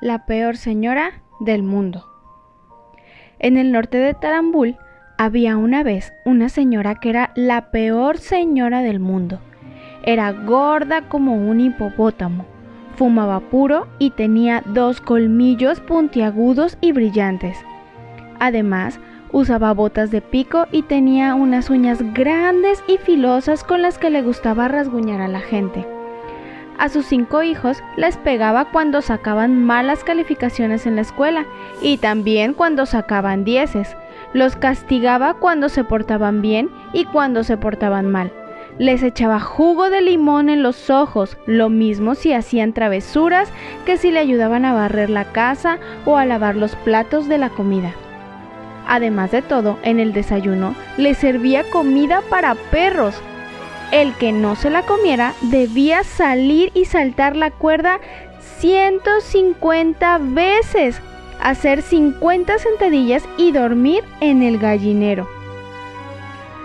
la peor señora del mundo. En el norte de Tarambul había una vez una señora que era la peor señora del mundo. Era gorda como un hipopótamo, fumaba puro y tenía dos colmillos puntiagudos y brillantes. Además, usaba botas de pico y tenía unas uñas grandes y filosas con las que le gustaba rasguñar a la gente. A sus cinco hijos les pegaba cuando sacaban malas calificaciones en la escuela y también cuando sacaban dieces. Los castigaba cuando se portaban bien y cuando se portaban mal. Les echaba jugo de limón en los ojos, lo mismo si hacían travesuras que si le ayudaban a barrer la casa o a lavar los platos de la comida. Además de todo, en el desayuno les servía comida para perros, el que no se la comiera debía salir y saltar la cuerda 150 veces, hacer 50 sentadillas y dormir en el gallinero.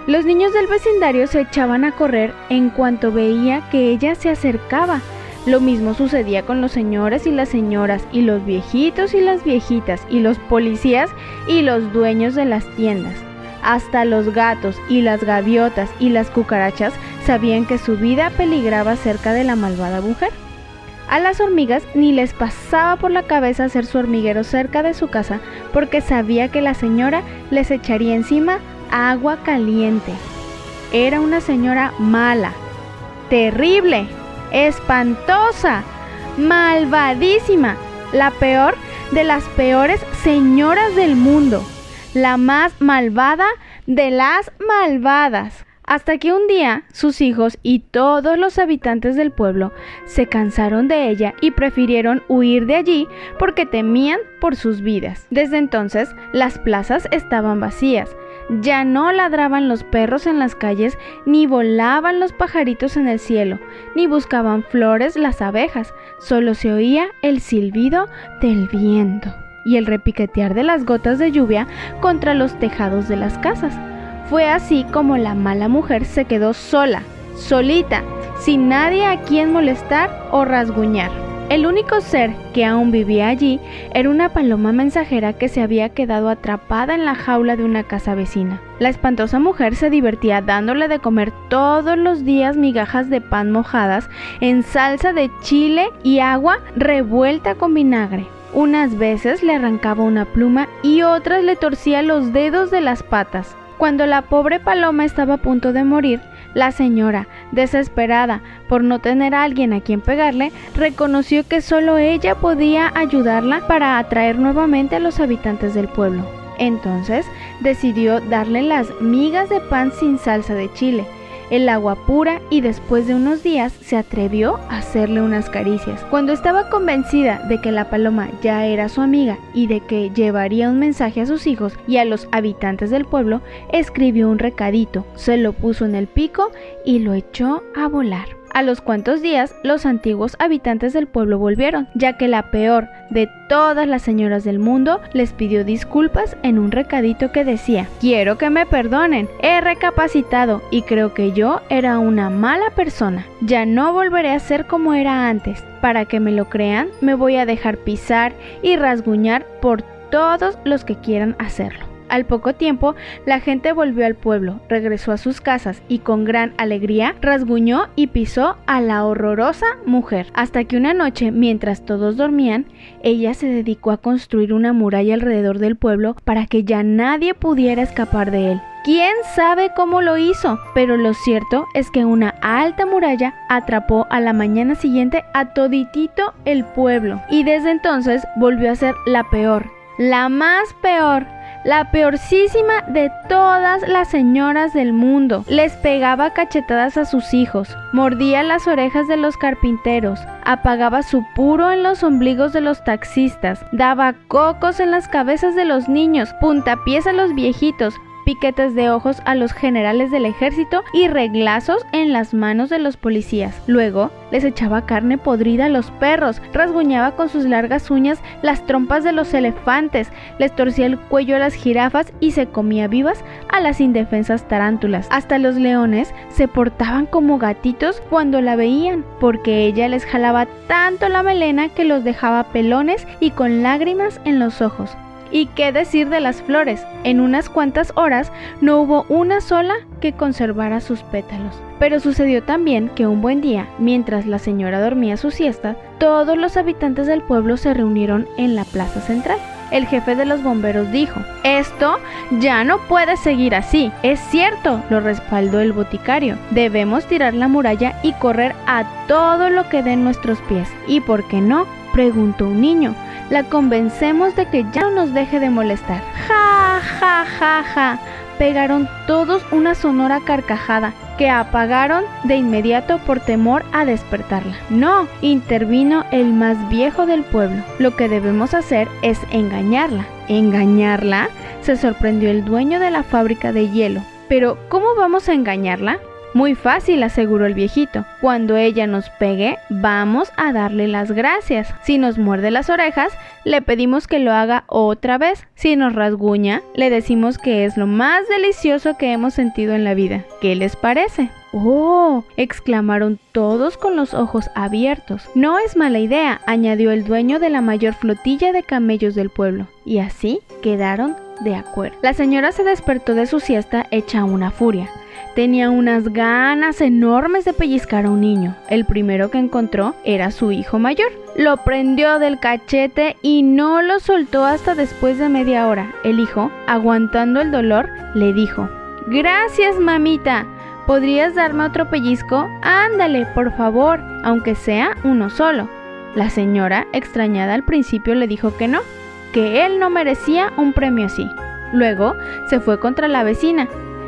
Los niños del vecindario se echaban a correr en cuanto veía que ella se acercaba. Lo mismo sucedía con los señores y las señoras, y los viejitos y las viejitas, y los policías y los dueños de las tiendas. Hasta los gatos y las gaviotas y las cucarachas sabían que su vida peligraba cerca de la malvada mujer. A las hormigas ni les pasaba por la cabeza hacer su hormiguero cerca de su casa porque sabía que la señora les echaría encima agua caliente. Era una señora mala, terrible, espantosa, malvadísima, la peor de las peores señoras del mundo la más malvada de las malvadas. Hasta que un día sus hijos y todos los habitantes del pueblo se cansaron de ella y prefirieron huir de allí porque temían por sus vidas. Desde entonces las plazas estaban vacías, ya no ladraban los perros en las calles, ni volaban los pajaritos en el cielo, ni buscaban flores las abejas, solo se oía el silbido del viento y el repiquetear de las gotas de lluvia contra los tejados de las casas. Fue así como la mala mujer se quedó sola, solita, sin nadie a quien molestar o rasguñar. El único ser que aún vivía allí era una paloma mensajera que se había quedado atrapada en la jaula de una casa vecina. La espantosa mujer se divertía dándole de comer todos los días migajas de pan mojadas en salsa de chile y agua revuelta con vinagre. Unas veces le arrancaba una pluma y otras le torcía los dedos de las patas. Cuando la pobre paloma estaba a punto de morir, la señora, desesperada por no tener a alguien a quien pegarle, reconoció que solo ella podía ayudarla para atraer nuevamente a los habitantes del pueblo. Entonces decidió darle las migas de pan sin salsa de chile el agua pura y después de unos días se atrevió a hacerle unas caricias. Cuando estaba convencida de que la paloma ya era su amiga y de que llevaría un mensaje a sus hijos y a los habitantes del pueblo, escribió un recadito, se lo puso en el pico y lo echó a volar. A los cuantos días, los antiguos habitantes del pueblo volvieron, ya que la peor de todas las señoras del mundo les pidió disculpas en un recadito que decía, quiero que me perdonen, he recapacitado y creo que yo era una mala persona, ya no volveré a ser como era antes. Para que me lo crean, me voy a dejar pisar y rasguñar por todos los que quieran hacerlo. Al poco tiempo, la gente volvió al pueblo, regresó a sus casas y con gran alegría rasguñó y pisó a la horrorosa mujer, hasta que una noche, mientras todos dormían, ella se dedicó a construir una muralla alrededor del pueblo para que ya nadie pudiera escapar de él. ¿Quién sabe cómo lo hizo? Pero lo cierto es que una alta muralla atrapó a la mañana siguiente a toditito el pueblo y desde entonces volvió a ser la peor, la más peor la peorcísima de todas las señoras del mundo. Les pegaba cachetadas a sus hijos, mordía las orejas de los carpinteros, apagaba su puro en los ombligos de los taxistas, daba cocos en las cabezas de los niños, puntapiés a los viejitos, piquetes de ojos a los generales del ejército y reglazos en las manos de los policías. Luego les echaba carne podrida a los perros, rasguñaba con sus largas uñas las trompas de los elefantes, les torcía el cuello a las jirafas y se comía vivas a las indefensas tarántulas. Hasta los leones se portaban como gatitos cuando la veían, porque ella les jalaba tanto la melena que los dejaba pelones y con lágrimas en los ojos. ¿Y qué decir de las flores? En unas cuantas horas no hubo una sola que conservara sus pétalos. Pero sucedió también que un buen día, mientras la señora dormía su siesta, todos los habitantes del pueblo se reunieron en la plaza central. El jefe de los bomberos dijo, esto ya no puede seguir así. Es cierto, lo respaldó el boticario. Debemos tirar la muralla y correr a todo lo que den nuestros pies. ¿Y por qué no? preguntó un niño la convencemos de que ya no nos deje de molestar. Ja, ja, ja, ja. Pegaron todos una sonora carcajada que apagaron de inmediato por temor a despertarla. No, intervino el más viejo del pueblo. Lo que debemos hacer es engañarla. ¿Engañarla? Se sorprendió el dueño de la fábrica de hielo. Pero, ¿cómo vamos a engañarla? Muy fácil, aseguró el viejito. Cuando ella nos pegue, vamos a darle las gracias. Si nos muerde las orejas, le pedimos que lo haga otra vez. Si nos rasguña, le decimos que es lo más delicioso que hemos sentido en la vida. ¿Qué les parece? ¡Oh! exclamaron todos con los ojos abiertos. No es mala idea, añadió el dueño de la mayor flotilla de camellos del pueblo. Y así quedaron de acuerdo. La señora se despertó de su siesta hecha una furia. Tenía unas ganas enormes de pellizcar a un niño. El primero que encontró era su hijo mayor. Lo prendió del cachete y no lo soltó hasta después de media hora. El hijo, aguantando el dolor, le dijo, Gracias, mamita. ¿Podrías darme otro pellizco? Ándale, por favor, aunque sea uno solo. La señora, extrañada al principio, le dijo que no, que él no merecía un premio así. Luego se fue contra la vecina,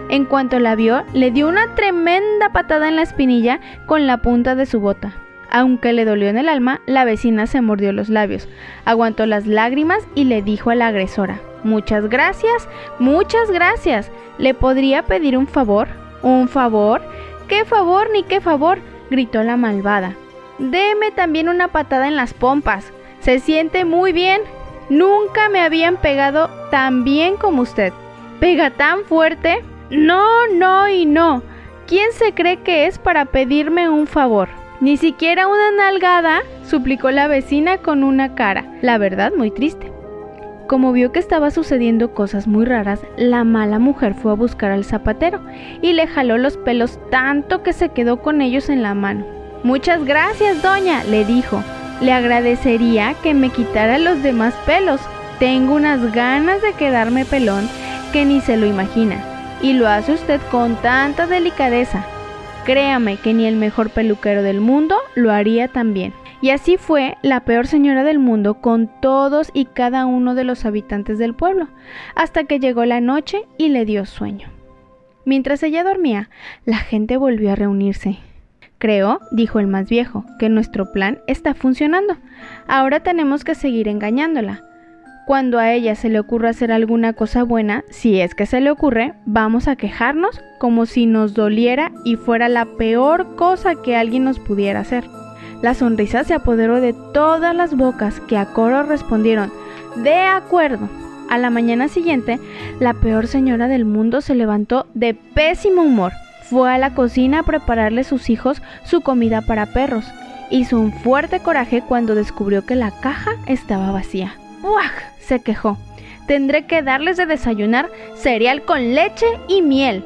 en cuanto la vio, le dio una tremenda patada en la espinilla con la punta de su bota. Aunque le dolió en el alma, la vecina se mordió los labios, aguantó las lágrimas y le dijo a la agresora, Muchas gracias, muchas gracias. ¿Le podría pedir un favor? ¿Un favor? ¿Qué favor ni qué favor? gritó la malvada. Deme también una patada en las pompas. Se siente muy bien. Nunca me habían pegado tan bien como usted. ¿Pega tan fuerte? No, no y no. ¿Quién se cree que es para pedirme un favor? Ni siquiera una nalgada, suplicó la vecina con una cara, la verdad muy triste. Como vio que estaba sucediendo cosas muy raras, la mala mujer fue a buscar al zapatero y le jaló los pelos tanto que se quedó con ellos en la mano. Muchas gracias, doña, le dijo. Le agradecería que me quitara los demás pelos. Tengo unas ganas de quedarme pelón que ni se lo imagina y lo hace usted con tanta delicadeza. Créame que ni el mejor peluquero del mundo lo haría también. Y así fue la peor señora del mundo con todos y cada uno de los habitantes del pueblo, hasta que llegó la noche y le dio sueño. Mientras ella dormía, la gente volvió a reunirse. Creo, dijo el más viejo, que nuestro plan está funcionando. Ahora tenemos que seguir engañándola. Cuando a ella se le ocurra hacer alguna cosa buena, si es que se le ocurre, vamos a quejarnos como si nos doliera y fuera la peor cosa que alguien nos pudiera hacer. La sonrisa se apoderó de todas las bocas que a coro respondieron, de acuerdo. A la mañana siguiente, la peor señora del mundo se levantó de pésimo humor. Fue a la cocina a prepararle sus hijos su comida para perros. Hizo un fuerte coraje cuando descubrió que la caja estaba vacía. ¡Uah! se quejó. Tendré que darles de desayunar cereal con leche y miel.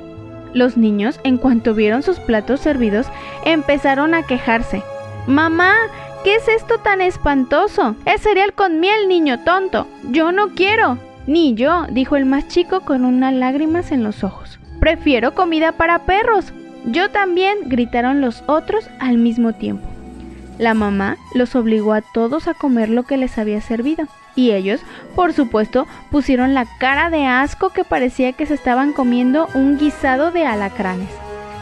Los niños, en cuanto vieron sus platos servidos, empezaron a quejarse. Mamá, ¿qué es esto tan espantoso? Es cereal con miel, niño tonto. Yo no quiero. Ni yo, dijo el más chico con unas lágrimas en los ojos. Prefiero comida para perros. Yo también, gritaron los otros al mismo tiempo. La mamá los obligó a todos a comer lo que les había servido y ellos, por supuesto, pusieron la cara de asco que parecía que se estaban comiendo un guisado de alacranes.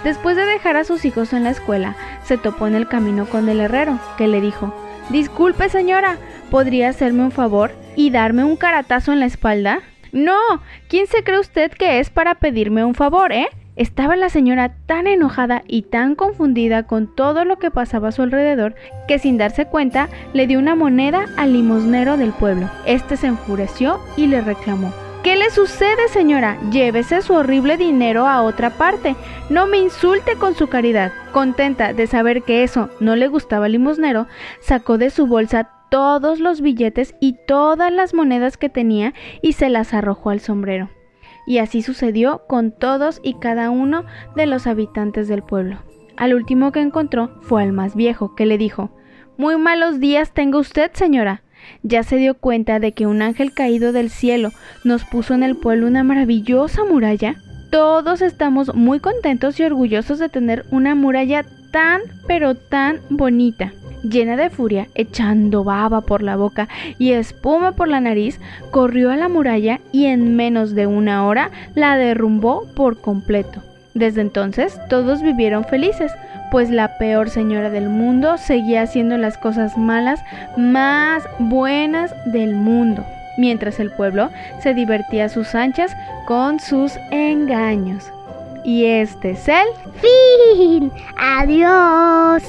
Después de dejar a sus hijos en la escuela, se topó en el camino con el herrero, que le dijo, Disculpe señora, ¿podría hacerme un favor y darme un caratazo en la espalda? No, ¿quién se cree usted que es para pedirme un favor, eh? Estaba la señora tan enojada y tan confundida con todo lo que pasaba a su alrededor que sin darse cuenta le dio una moneda al limosnero del pueblo. Este se enfureció y le reclamó. ¿Qué le sucede, señora? Llévese su horrible dinero a otra parte. No me insulte con su caridad. Contenta de saber que eso no le gustaba al limosnero, sacó de su bolsa todos los billetes y todas las monedas que tenía y se las arrojó al sombrero y así sucedió con todos y cada uno de los habitantes del pueblo. Al último que encontró fue al más viejo, que le dijo Muy malos días tenga usted, señora. Ya se dio cuenta de que un ángel caído del cielo nos puso en el pueblo una maravillosa muralla. Todos estamos muy contentos y orgullosos de tener una muralla tan, pero tan bonita llena de furia, echando baba por la boca y espuma por la nariz, corrió a la muralla y en menos de una hora la derrumbó por completo. Desde entonces todos vivieron felices, pues la peor señora del mundo seguía haciendo las cosas malas más buenas del mundo, mientras el pueblo se divertía a sus anchas con sus engaños. Y este es el fin. Adiós.